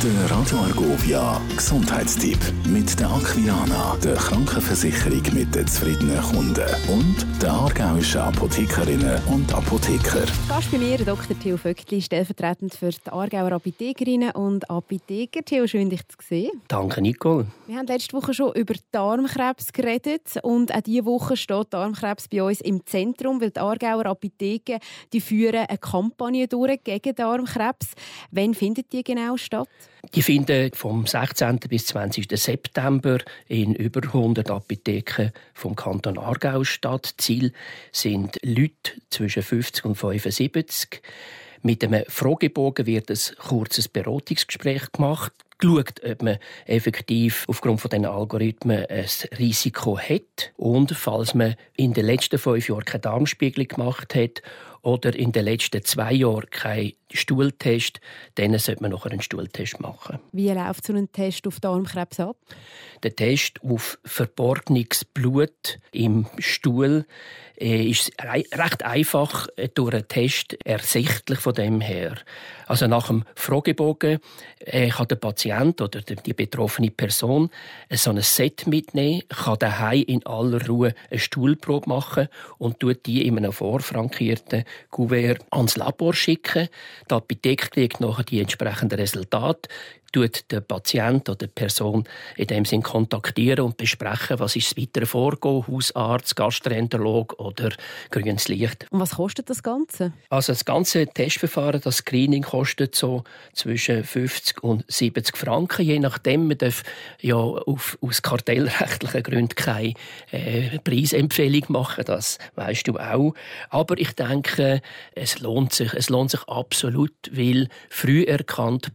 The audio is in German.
Der Radio Argovia Gesundheitstipp mit der Aquilana, der Krankenversicherung mit den zufriedenen Kunden und der aargauischen Apothekerinnen und Apotheker. Gast bei mir Dr. Theo Vöckli, stellvertretend für die Aargauer Apothekerinnen und Apotheker. Theo, schön dich zu sehen. Danke, Nicole. Wir haben letzte Woche schon über Darmkrebs geredet und auch diese Woche steht Darmkrebs bei uns im Zentrum, weil die Aargauer Apotheken die führen eine Kampagne durch gegen Darmkrebs. Wann findet die genau statt? Die finden vom 16. bis 20. September in über 100 Apotheken vom Kanton Aargau statt. Ziel sind Leute zwischen 50 und 75. Mit einem Fragebogen wird ein kurzes Beratungsgespräch gemacht geschaut, ob man effektiv aufgrund von diesen Algorithmen ein Risiko hat und falls man in den letzten fünf Jahren keine Darmspiegelung gemacht hat oder in den letzten zwei Jahren keinen Stuhltest, dann sollte man noch einen Stuhltest machen. Wie läuft so ein Test auf Darmkrebs ab? Der Test auf verborgenes Blut im Stuhl äh, ist recht einfach äh, durch einen Test ersichtlich von dem her. Also nach dem Fragebogen äh, kann der Patient oder die betroffene Person so ein Set mitnehmen, kann daheim in aller Ruhe eine Stuhlprobe machen und tut die in einem vorfrankierten Kuvert ans Labor schicken. Die Apotheke kriegt nachher die entsprechenden Resultate tut der Patient oder die Person in dem Sinn kontaktieren und besprechen, was ist das weitere Vorgehen, Hausarzt, Gastroenterolog oder grünes Licht. Und was kostet das Ganze? Also das ganze Testverfahren, das Screening kostet so zwischen 50 und 70 Franken, je nachdem. Man darf ja auf, aus kartellrechtlichen Gründen keine äh, Preisempfehlung machen, das weißt du auch. Aber ich denke, es lohnt sich, es lohnt sich absolut, weil früh erkannt,